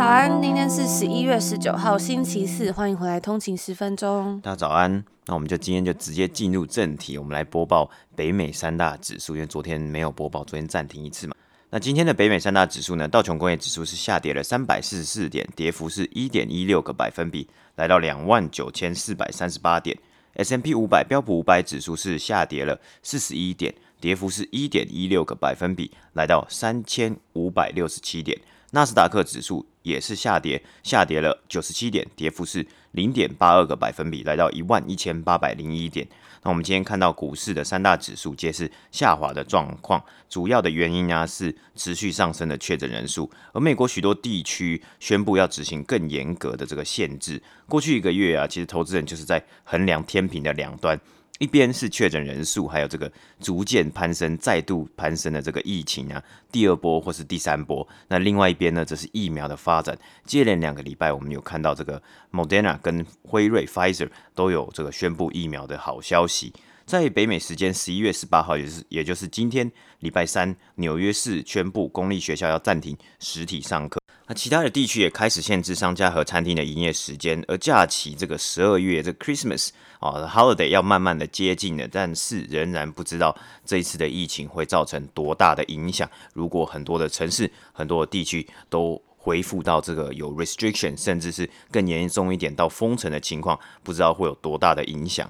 早安，今天是十一月十九号，星期四，欢迎回来通勤十分钟。大家早安，那我们就今天就直接进入正题，我们来播报北美三大指数，因为昨天没有播报，昨天暂停一次嘛。那今天的北美三大指数呢，道琼工业指数是下跌了三百四十四点，跌幅是一点一六个百分比，来到两万九千四百三十八点。S M P 五百标普五百指数是下跌了四十一点，跌幅是一点一六个百分比，来到三千五百六十七点。纳斯达克指数也是下跌，下跌了九十七点，跌幅是零点八二个百分比，来到一万一千八百零一点。那我们今天看到股市的三大指数皆是下滑的状况，主要的原因呢是持续上升的确诊人数，而美国许多地区宣布要执行更严格的这个限制。过去一个月啊，其实投资人就是在衡量天平的两端。一边是确诊人数，还有这个逐渐攀升、再度攀升的这个疫情啊，第二波或是第三波。那另外一边呢，则是疫苗的发展。接连两个礼拜，我们有看到这个 Moderna 跟辉瑞 （Pfizer） 都有这个宣布疫苗的好消息。在北美时间十一月十八号，也是也就是今天礼拜三，纽约市宣布公立学校要暂停实体上课。那其他的地区也开始限制商家和餐厅的营业时间，而假期这个十二月这 Christmas 啊 holiday 要慢慢的接近了，但是仍然不知道这一次的疫情会造成多大的影响。如果很多的城市、很多的地区都恢复到这个有 restriction，甚至是更严重一点到封城的情况，不知道会有多大的影响。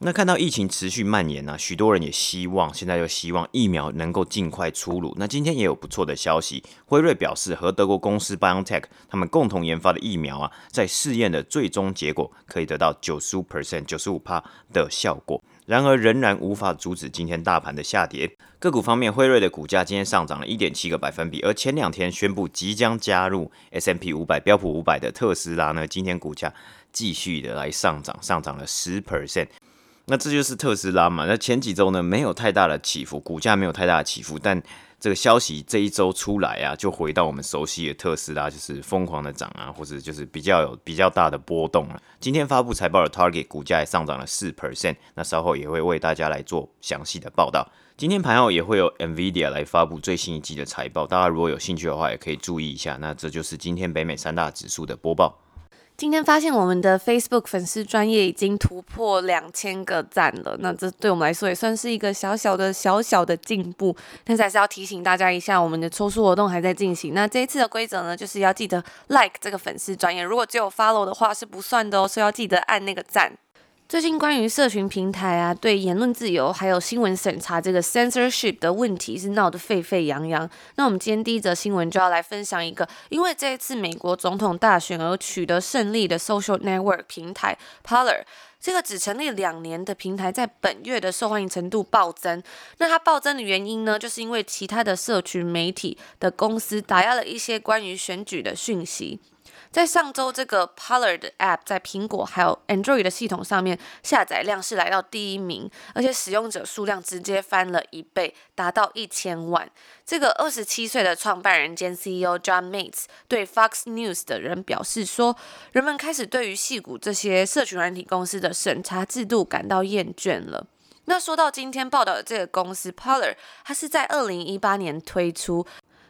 那看到疫情持续蔓延呢、啊，许多人也希望，现在又希望疫苗能够尽快出炉。那今天也有不错的消息，辉瑞表示和德国公司 BioNTech 他们共同研发的疫苗啊，在试验的最终结果可以得到九十五 percent 九十五帕的效果。然而仍然无法阻止今天大盘的下跌。个股方面，辉瑞的股价今天上涨了一点七个百分比，而前两天宣布即将加入 S M P 五百标普五百的特斯拉呢，今天股价继续的来上涨，上涨了十 percent。那这就是特斯拉嘛？那前几周呢，没有太大的起伏，股价没有太大的起伏，但这个消息这一周出来啊，就回到我们熟悉的特斯拉，就是疯狂的涨啊，或者就是比较有比较大的波动了。今天发布财报的 Target 股价也上涨了四 percent，那稍后也会为大家来做详细的报道。今天盘后也会有 NVIDIA 来发布最新一季的财报，大家如果有兴趣的话，也可以注意一下。那这就是今天北美三大指数的播报。今天发现我们的 Facebook 粉丝专业已经突破两千个赞了，那这对我们来说也算是一个小小的小小的进步。但是还是要提醒大家一下，我们的抽书活动还在进行。那这一次的规则呢，就是要记得 Like 这个粉丝专业，如果只有 Follow 的话是不算的哦，所以要记得按那个赞。最近关于社群平台啊，对言论自由还有新闻审查这个 censorship 的问题是闹得沸沸扬扬。那我们今天第一则新闻就要来分享一个，因为这一次美国总统大选而取得胜利的 social network 平台 Parler。这个只成立两年的平台，在本月的受欢迎程度暴增。那它暴增的原因呢，就是因为其他的社群媒体的公司打压了一些关于选举的讯息。在上周，这个 Parler 的 App 在苹果还有 Android 的系统上面下载量是来到第一名，而且使用者数量直接翻了一倍，达到一千万。这个二十七岁的创办人兼 CEO John Mates 对 Fox News 的人表示说，人们开始对于戏骨这些社群软体公司的审查制度感到厌倦了。那说到今天报道的这个公司 Parler，它是在二零一八年推出。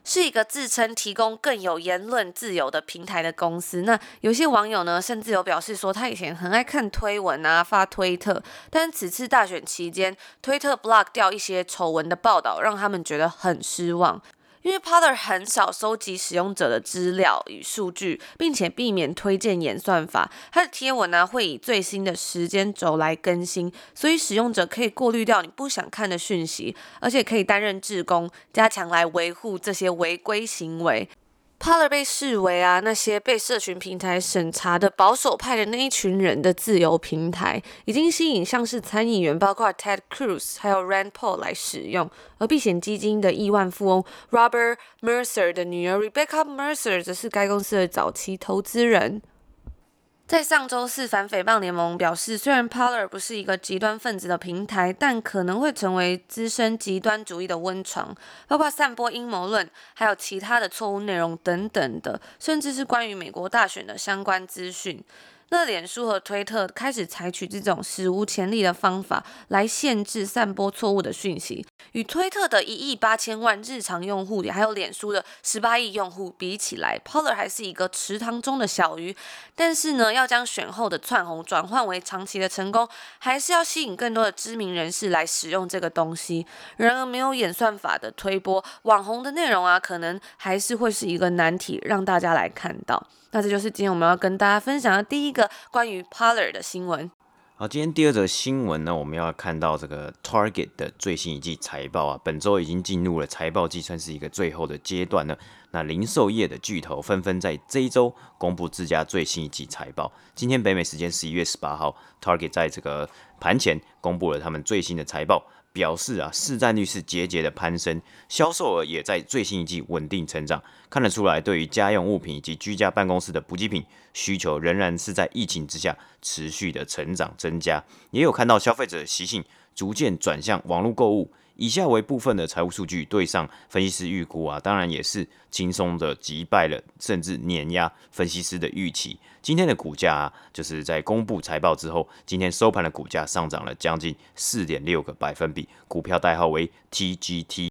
是一个自称提供更有言论自由的平台的公司。那有些网友呢，甚至有表示说，他以前很爱看推文啊，发推特，但此次大选期间，推特 block 掉一些丑闻的报道，让他们觉得很失望。因为 Parler 很少收集使用者的资料与数据，并且避免推荐演算法。它的贴文呢，会以最新的时间轴来更新，所以使用者可以过滤掉你不想看的讯息，而且可以担任志工，加强来维护这些违规行为。Parler 被视为啊，那些被社群平台审查的保守派的那一群人的自由平台，已经吸引像是参议员，包括 Ted Cruz 还有 Rand Paul 来使用。而避险基金的亿万富翁 Robert Mercer 的女儿 Rebecca Mercer 则是该公司的早期投资人。在上周四，反诽谤联盟表示，虽然 Polar 不是一个极端分子的平台，但可能会成为滋生极端主义的温床，包括散播阴谋论，还有其他的错误内容等等的，甚至是关于美国大选的相关资讯。那脸书和推特开始采取这种史无前例的方法来限制散播错误的讯息，与推特的一亿八千万日常用户，还有脸书的十八亿用户比起来，Polar 还是一个池塘中的小鱼。但是呢，要将选后的窜红转换为长期的成功，还是要吸引更多的知名人士来使用这个东西。然而，没有演算法的推播，网红的内容啊，可能还是会是一个难题，让大家来看到。那这就是今天我们要跟大家分享的第一个关于 Parler 的新闻。好，今天第二则新闻呢，我们要看到这个 Target 的最新一季财报啊，本周已经进入了财报季，算是一个最后的阶段呢。那零售业的巨头纷纷在这一周公布自家最新一季财报。今天北美时间十一月十八号，Target 在这个盘前公布了他们最新的财报。表示啊，市占率是节节的攀升，销售额也在最新一季稳定成长，看得出来，对于家用物品以及居家办公室的补给品需求仍然是在疫情之下持续的成长增加，也有看到消费者的习性逐渐转向网络购物。以下为部分的财务数据对上分析师预估啊，当然也是轻松的击败了甚至碾压分析师的预期。今天的股价啊，就是在公布财报之后，今天收盘的股价上涨了将近四点六个百分比，股票代号为 TGT。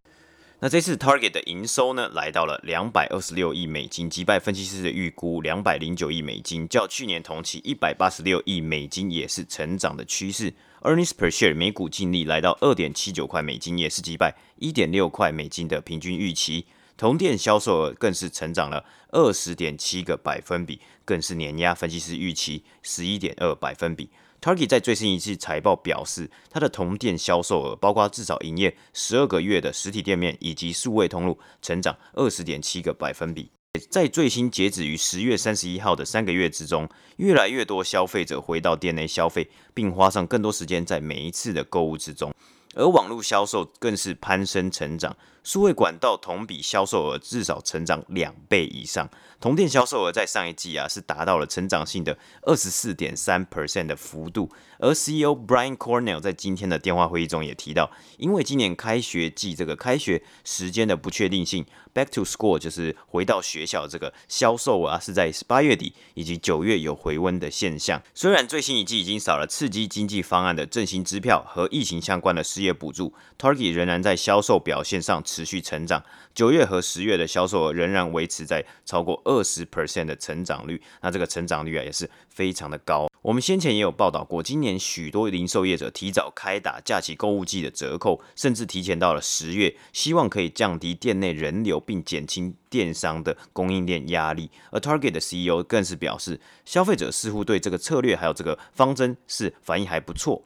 那这次 Target 的营收呢，来到了两百二十六亿美金，击败分析师的预估两百零九亿美金，较去年同期一百八十六亿美金也是成长的趋势。Earnings per share 每股净利来到二点七九块美金，也是击败一点六块美金的平均预期。同店销售额更是成长了二十点七个百分比，更是碾压分析师预期十一点二百分比。Target 在最新一次财报表示，它的同店销售额包括至少营业十二个月的实体店面以及数位通路，成长二十点七个百分比。在最新截止于十月三十一号的三个月之中，越来越多消费者回到店内消费，并花上更多时间在每一次的购物之中，而网络销售更是攀升成长。数位管道同比销售额至少成长两倍以上，同店销售额在上一季啊是达到了成长性的二十四点三 percent 的幅度。而 CEO Brian Cornell 在今天的电话会议中也提到，因为今年开学季这个开学时间的不确定性，Back to School 就是回到学校这个销售额啊是在八月底以及九月有回温的现象。虽然最新一季已经少了刺激经济方案的振兴支票和疫情相关的失业补助，Target 仍然在销售表现上。持续成长，九月和十月的销售额仍然维持在超过二十 percent 的成长率，那这个成长率啊也是非常的高。我们先前也有报道过，今年许多零售业者提早开打假期购物季的折扣，甚至提前到了十月，希望可以降低店内人流，并减轻电商的供应链压力。而 Target 的 CEO 更是表示，消费者似乎对这个策略还有这个方针是反应还不错。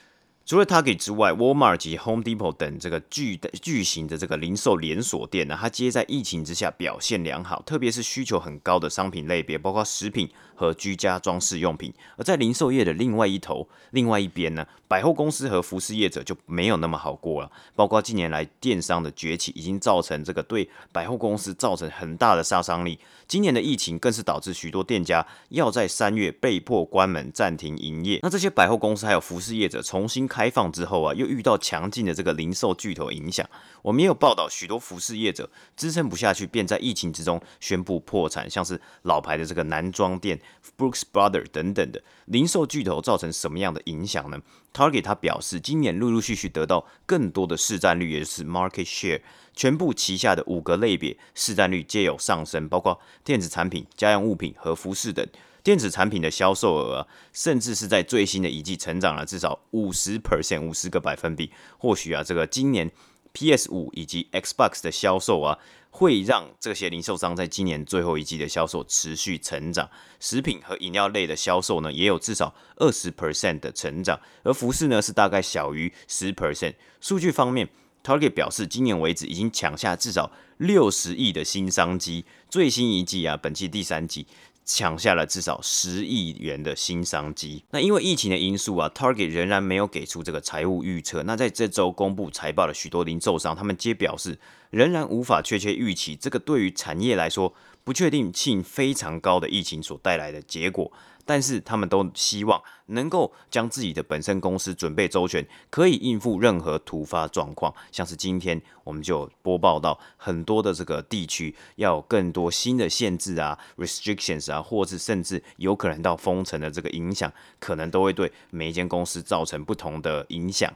除了 Target 之外，Walmart 及 Home Depot 等这个巨巨型的这个零售连锁店呢，它皆在疫情之下表现良好，特别是需求很高的商品类别，包括食品和居家装饰用品。而在零售业的另外一头，另外一边呢，百货公司和服饰业者就没有那么好过了。包括近年来电商的崛起，已经造成这个对百货公司造成很大的杀伤力。今年的疫情更是导致许多店家要在三月被迫关门暂停营业。那这些百货公司还有服饰业者重新开放之后啊，又遇到强劲的这个零售巨头影响。我们也有报道，许多服饰业者支撑不下去，便在疫情之中宣布破产，像是老牌的这个男装店 Brooks Brother 等等的零售巨头，造成什么样的影响呢？Target 他表示，今年陆陆续续得到更多的市占率，也就是 market share，全部旗下的五个类别市占率皆有上升，包括电子产品、家用物品和服饰等。电子产品的销售额，甚至是在最新的一季成长了至少五十 percent，五十个百分比。或许啊，这个今年 PS 五以及 Xbox 的销售啊，会让这些零售商在今年最后一季的销售持续成长。食品和饮料类的销售呢，也有至少二十 percent 的成长。而服饰呢，是大概小于十 percent。数据方面，Target 表示，今年为止已经抢下至少六十亿的新商机。最新一季啊，本季第三季。抢下了至少十亿元的新商机。那因为疫情的因素啊，Target 仍然没有给出这个财务预测。那在这周公布财报的许多零售商，他们皆表示仍然无法确切预期这个对于产业来说不确定性非常高的疫情所带来的结果。但是他们都希望能够将自己的本身公司准备周全，可以应付任何突发状况。像是今天我们就播报到很多的这个地区要有更多新的限制啊，restrictions 啊，或是甚至有可能到封城的这个影响，可能都会对每一间公司造成不同的影响。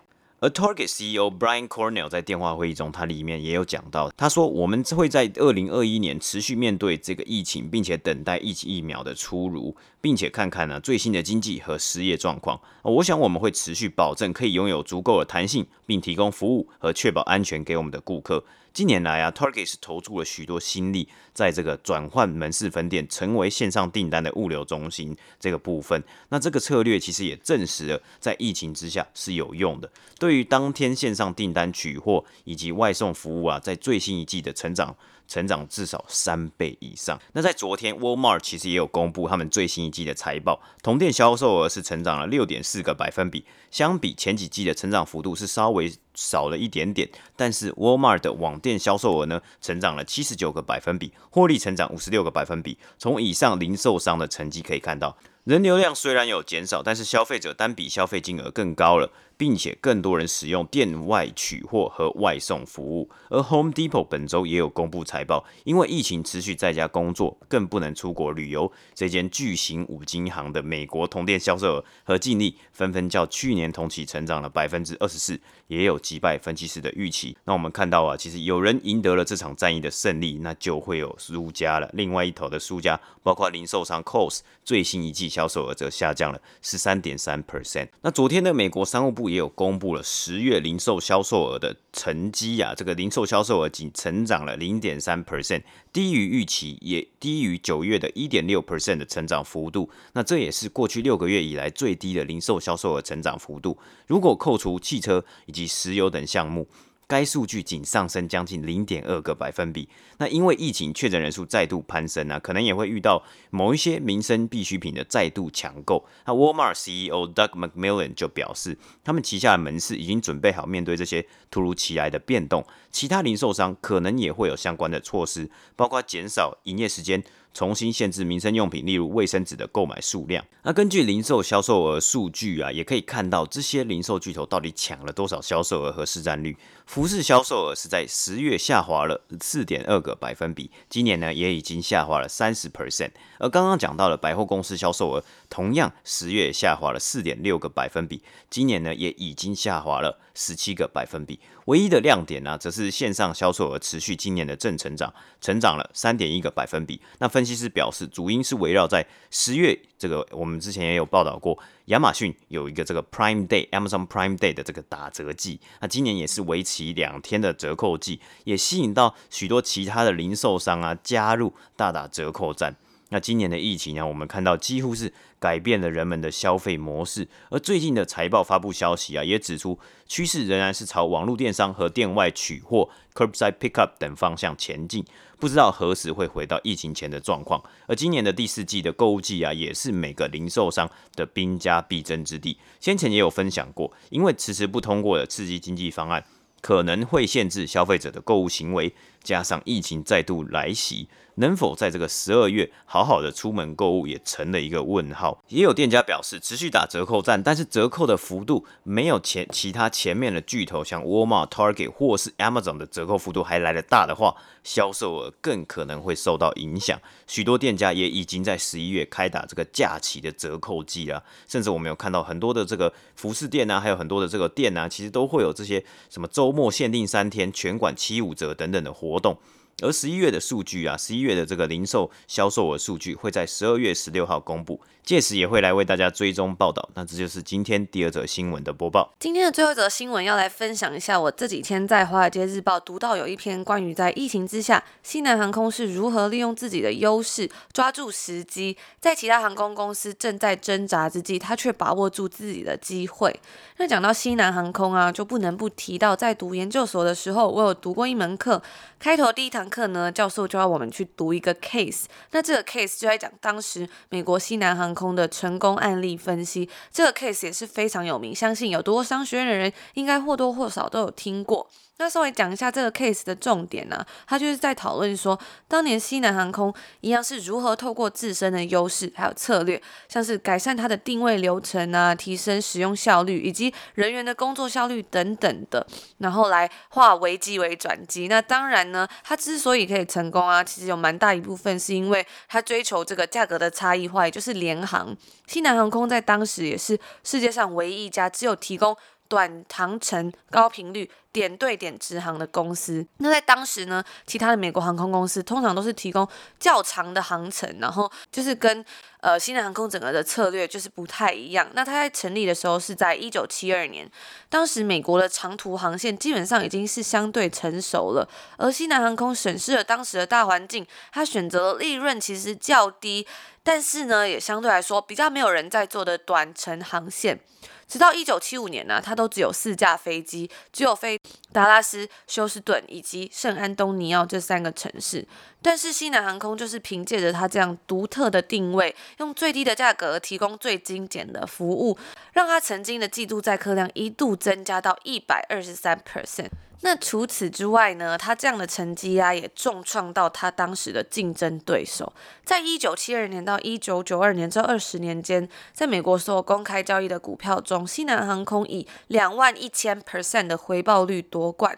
而 Target CEO Brian Cornell 在电话会议中，他里面也有讲到，他说我们会在二零二一年持续面对这个疫情，并且等待疫情疫苗的出炉，并且看看呢最新的经济和失业状况。我想我们会持续保证可以拥有足够的弹性，并提供服务和确保安全给我们的顾客。近年来啊，Target 是投注了许多心力在这个转换门市分店成为线上订单的物流中心这个部分。那这个策略其实也证实了在疫情之下是有用的。对于当天线上订单取货以及外送服务啊，在最新一季的成长。成长至少三倍以上。那在昨天，Walmart 其实也有公布他们最新一季的财报，同店销售额是成长了六点四个百分比，相比前几季的成长幅度是稍微少了一点点。但是 Walmart 的网店销售额呢，成长了七十九个百分比，获利成长五十六个百分比。从以上零售商的成绩可以看到，人流量虽然有减少，但是消费者单笔消费金额更高了。并且更多人使用店外取货和外送服务，而 Home Depot 本周也有公布财报，因为疫情持续在家工作，更不能出国旅游。这间巨型五金行的美国同店销售额和净利纷纷较去年同期成长了百分之二十四，也有击败分析师的预期。那我们看到啊，其实有人赢得了这场战役的胜利，那就会有输家了。另外一头的输家包括零售商 c o s 最新一季销售额则下降了十三点三 percent。那昨天的美国商务部也有公布了十月零售销售额的成绩啊，这个零售销售额仅成长了零点三 percent，低于预期，也低于九月的一点六 percent 的成长幅度。那这也是过去六个月以来最低的零售销售额成长幅度。如果扣除汽车以及石油等项目。该数据仅上升将近零点二个百分比。那因为疫情确诊人数再度攀升啊，可能也会遇到某一些民生必需品的再度抢购。那 Walmart CEO Doug McMillon 就表示，他们旗下的门市已经准备好面对这些突如其来的变动。其他零售商可能也会有相关的措施，包括减少营业时间。重新限制民生用品，例如卫生纸的购买数量。那根据零售销售额数据啊，也可以看到这些零售巨头到底抢了多少销售额和市占率。服饰销售额是在十月下滑了四点二个百分比，今年呢也已经下滑了三十 percent。而刚刚讲到了百货公司销售额，同样十月下滑了四点六个百分比，今年呢也已经下滑了十七个百分比。唯一的亮点呢、则是线上销售额持续今年的正成长，成长了三点一个百分比。那分析师表示，主因是围绕在十月这个，我们之前也有报道过，亚马逊有一个这个 Prime Day，Amazon Prime Day 的这个打折季。那今年也是为期两天的折扣季，也吸引到许多其他的零售商啊加入大打折扣战。那今年的疫情呢，我们看到几乎是改变了人们的消费模式，而最近的财报发布消息啊，也指出趋势仍然是朝网络电商和店外取货 （curbside pickup） 等方向前进，不知道何时会回到疫情前的状况。而今年的第四季的购物季啊，也是每个零售商的兵家必争之地。先前也有分享过，因为迟迟不通过的刺激经济方案，可能会限制消费者的购物行为，加上疫情再度来袭。能否在这个十二月好好的出门购物，也成了一个问号。也有店家表示持续打折扣战，但是折扣的幅度没有前其他前面的巨头，像 Walmart、Target 或是 Amazon 的折扣幅度还来得大的话，销售额更可能会受到影响。许多店家也已经在十一月开打这个假期的折扣季了，甚至我们有看到很多的这个服饰店啊，还有很多的这个店啊，其实都会有这些什么周末限定三天、全馆七五折等等的活动。而十一月的数据啊，十一月的这个零售销售额数据会在十二月十六号公布，届时也会来为大家追踪报道。那这就是今天第二则新闻的播报。今天的最后一则新闻要来分享一下，我这几天在《华尔街日报》读到有一篇关于在疫情之下，西南航空是如何利用自己的优势抓住时机，在其他航空公司正在挣扎之际，他却把握住自己的机会。那讲到西南航空啊，就不能不提到在读研究所的时候，我有读过一门课，开头第一堂。课呢，教授就要我们去读一个 case。那这个 case 就在讲当时美国西南航空的成功案例分析。这个 case 也是非常有名，相信有读过商学院的人应该或多或少都有听过。那稍微讲一下这个 case 的重点呢、啊，他就是在讨论说，当年西南航空一样是如何透过自身的优势还有策略，像是改善它的定位流程啊，提升使用效率以及人员的工作效率等等的，然后来化危机为转机。那当然呢，它之所以可以成功啊，其实有蛮大一部分是因为它追求这个价格的差异化，也就是联航。西南航空在当时也是世界上唯一一家只有提供。短航程、高频率、点对点直航的公司，那在当时呢，其他的美国航空公司通常都是提供较长的航程，然后就是跟呃西南航空整个的策略就是不太一样。那它在成立的时候是在一九七二年，当时美国的长途航线基本上已经是相对成熟了，而西南航空审视了当时的大环境，它选择了利润其实较低，但是呢也相对来说比较没有人在做的短程航线。直到一九七五年呢、啊，它都只有四架飞机，只有飞达拉斯、休斯顿以及圣安东尼奥这三个城市。但是西南航空就是凭借着它这样独特的定位，用最低的价格提供最精简的服务，让它曾经的季度载客量一度增加到一百二十三 percent。那除此之外呢，他这样的成绩啊，也重创到他当时的竞争对手。在一九七二年到一九九二年这二十年间，在美国所有公开交易的股票中，西南航空以两万一千 percent 的回报率夺冠。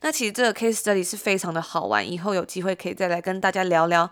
那其实这个 case study 是非常的好玩，以后有机会可以再来跟大家聊聊。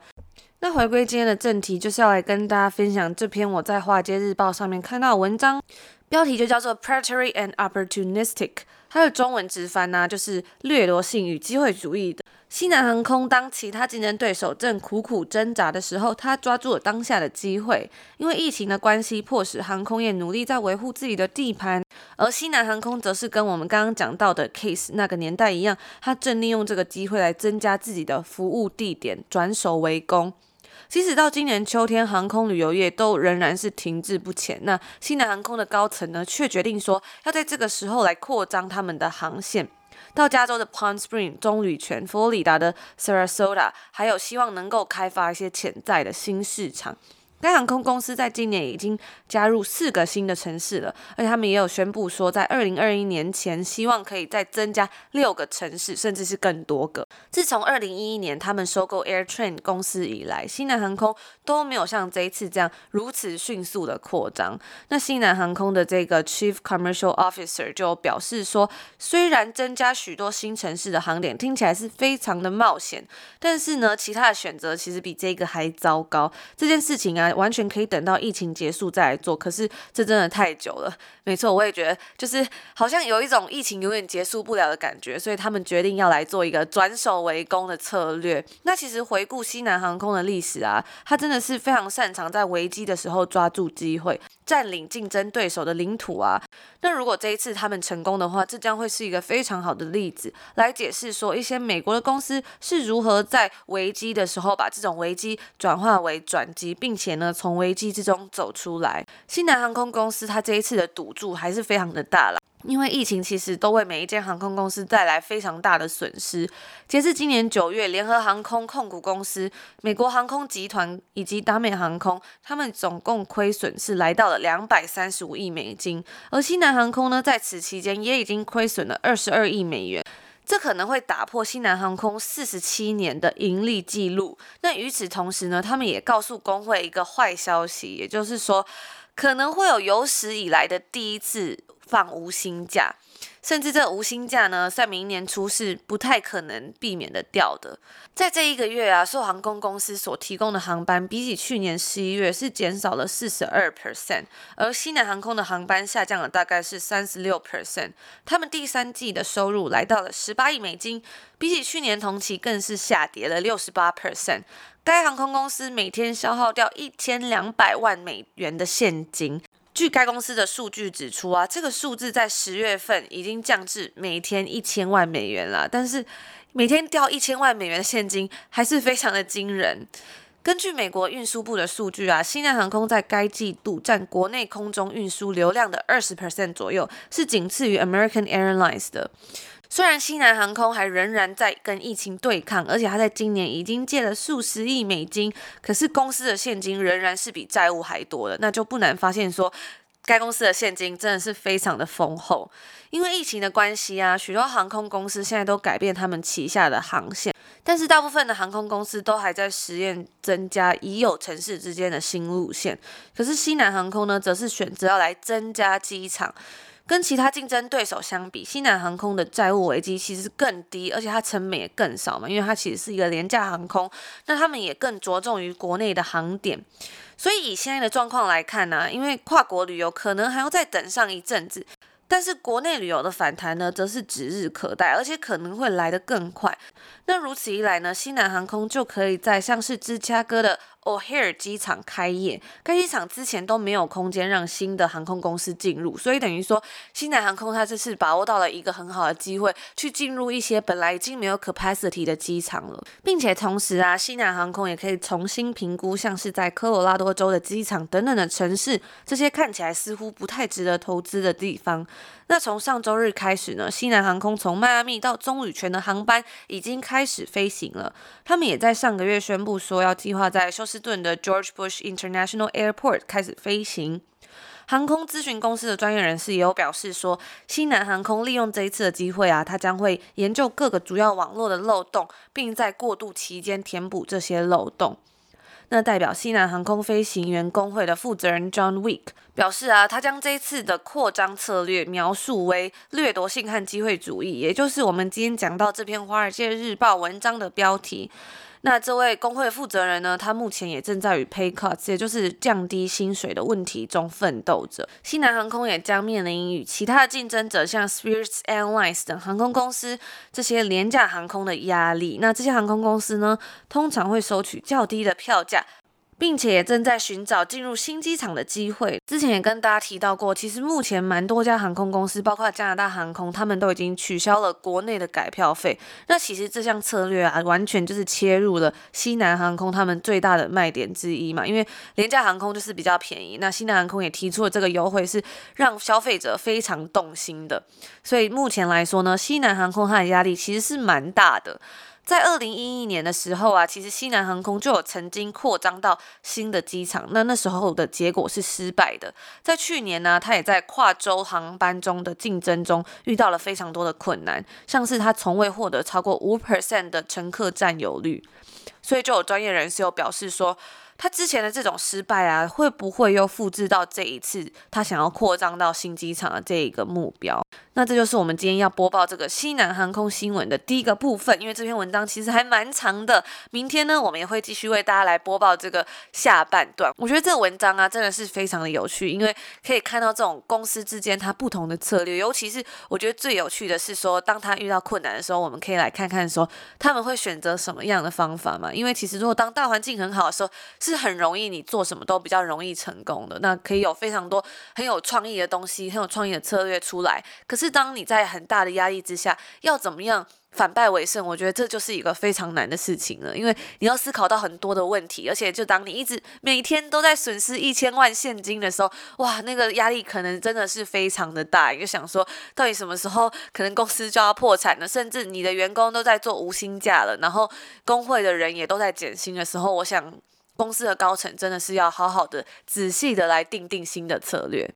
那回归今天的正题，就是要来跟大家分享这篇我在《华尔街日报》上面看到的文章，标题就叫做 “Predatory and Opportunistic”。它的中文直翻呢、就是掠夺性与机会主义的西南航空。当其他竞争对手正苦苦挣扎的时候，他抓住了当下的机会。因为疫情的关系，迫使航空业努力在维护自己的地盘，而西南航空则是跟我们刚刚讲到的 case 那个年代一样，他正利用这个机会来增加自己的服务地点，转守为攻。即使到今年秋天，航空旅游业都仍然是停滞不前。那西南航空的高层呢，却决定说要在这个时候来扩张他们的航线，到加州的 Palm Springs 棕榈泉、佛罗里达的 Sarasota，还有希望能够开发一些潜在的新市场。该航空公司在今年已经加入四个新的城市了，而且他们也有宣布说，在二零二一年前，希望可以再增加六个城市，甚至是更多个。自从二零一一年他们收购 AirTrain 公司以来，西南航空都没有像这一次这样如此迅速的扩张。那西南航空的这个 Chief Commercial Officer 就表示说，虽然增加许多新城市的航点听起来是非常的冒险，但是呢，其他的选择其实比这个还糟糕。这件事情啊。完全可以等到疫情结束再来做，可是这真的太久了。没错，我也觉得，就是好像有一种疫情永远结束不了的感觉，所以他们决定要来做一个转守为攻的策略。那其实回顾西南航空的历史啊，它真的是非常擅长在危机的时候抓住机会，占领竞争对手的领土啊。那如果这一次他们成功的话，这将会是一个非常好的例子，来解释说一些美国的公司是如何在危机的时候把这种危机转化为转机，并且呢，从危机之中走出来。西南航空公司它这一次的赌注还是非常的大啦。因为疫情其实都为每一间航空公司带来非常大的损失。截至今年九月，联合航空控股公司、美国航空集团以及达美航空，他们总共亏损是来到了两百三十五亿美金。而西南航空呢，在此期间也已经亏损了二十二亿美元，这可能会打破西南航空四十七年的盈利记录。那与此同时呢，他们也告诉工会一个坏消息，也就是说，可能会有有史以来的第一次。放无薪假，甚至这无薪假呢，在明年初是不太可能避免的掉的。在这一个月啊，受航空公司所提供的航班，比起去年十一月是减少了四十二 percent，而西南航空的航班下降了大概是三十六 percent。他们第三季的收入来到了十八亿美金，比起去年同期更是下跌了六十八 percent。该航空公司每天消耗掉一千两百万美元的现金。据该公司的数据指出啊，这个数字在十月份已经降至每天一千万美元了。但是每天掉一千万美元的现金还是非常的惊人。根据美国运输部的数据啊，西南航空在该季度占国内空中运输流量的二十 percent 左右，是仅次于 American Airlines 的。虽然西南航空还仍然在跟疫情对抗，而且他在今年已经借了数十亿美金，可是公司的现金仍然是比债务还多的，那就不难发现说，该公司的现金真的是非常的丰厚。因为疫情的关系啊，许多航空公司现在都改变他们旗下的航线，但是大部分的航空公司都还在实验增加已有城市之间的新路线。可是西南航空呢，则是选择要来增加机场。跟其他竞争对手相比，西南航空的债务危机其实更低，而且它成本也更少嘛，因为它其实是一个廉价航空。那他们也更着重于国内的航点，所以以现在的状况来看呢、因为跨国旅游可能还要再等上一阵子，但是国内旅游的反弹呢，则是指日可待，而且可能会来得更快。那如此一来呢，西南航空就可以在像是芝加哥的 O'Hare 机场开业，该机场之前都没有空间让新的航空公司进入，所以等于说西南航空它这次把握到了一个很好的机会，去进入一些本来已经没有 capacity 的机场了，并且同时啊，西南航空也可以重新评估像是在科罗拉多州的机场等等的城市，这些看起来似乎不太值得投资的地方。那从上周日开始呢，西南航空从迈阿密到棕榈泉的航班已经开始飞行了，他们也在上个月宣布说要计划在休斯顿的 George Bush International Airport 开始飞行。航空咨询公司的专业人士也有表示说，西南航空利用这一次的机会啊，它将会研究各个主要网络的漏洞，并在过渡期间填补这些漏洞。那代表西南航空飞行员工会的负责人 John Wick 表示啊，他将这次的扩张策略描述为掠夺性和机会主义，也就是我们今天讲到这篇《华尔街日报》文章的标题。那这位工会负责人呢，他目前也正在与 pay cuts，也就是降低薪水的问题中奋斗着。西南航空也将面临与其他的竞争者，像 Spirit Airlines 等航空公司这些廉价航空的压力。那这些航空公司呢，通常会收取较低的票价。并且正在寻找进入新机场的机会。之前也跟大家提到过，其实目前蛮多家航空公司，包括加拿大航空，他们都已经取消了国内的改票费。那其实这项策略啊，完全就是切入了西南航空他们最大的卖点之一嘛。因为廉价航空就是比较便宜，那西南航空也提出了这个优惠，是让消费者非常动心的。所以目前来说呢，西南航空它的压力其实是蛮大的。在二零一一年的时候啊，其实西南航空就有曾经扩张到新的机场，那那时候的结果是失败的。在去年呢，他也在跨州航班中的竞争中遇到了非常多的困难，像是他从未获得超过五 percent 的乘客占有率，所以就有专业人士有表示说，他之前的这种失败啊，会不会又复制到这一次他想要扩张到新机场的这一个目标？那这就是我们今天要播报这个西南航空新闻的第一个部分，因为这篇文章其实还蛮长的。明天呢，我们也会继续为大家来播报这个下半段。我觉得这个文章啊，真的是非常的有趣，因为可以看到这种公司之间它不同的策略。尤其是我觉得最有趣的是说，当他遇到困难的时候，我们可以来看看说他们会选择什么样的方法嘛。因为其实如果当大环境很好的时候，是很容易你做什么都比较容易成功的。那可以有非常多很有创意的东西，很有创意的策略出来。可是当你在很大的压力之下，要怎么样反败为胜？我觉得这就是一个非常难的事情了，因为你要思考到很多的问题，而且就当你一直每天都在损失一千万现金的时候，哇，那个压力可能真的是非常的大。就想说，到底什么时候可能公司就要破产了，甚至你的员工都在做无薪假了，然后工会的人也都在减薪的时候，我想公司的高层真的是要好好的、仔细的来定定新的策略。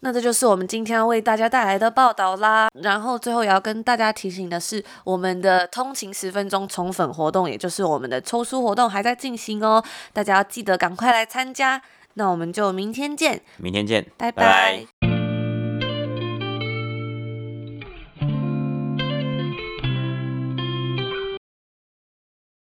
那这就是我们今天要为大家带来的报道啦。然后最后也要跟大家提醒的是，我们的通勤十分钟宠粉活动，也就是我们的抽书活动还在进行哦。大家要记得赶快来参加。那我们就明天见，明天见，拜拜。拜拜。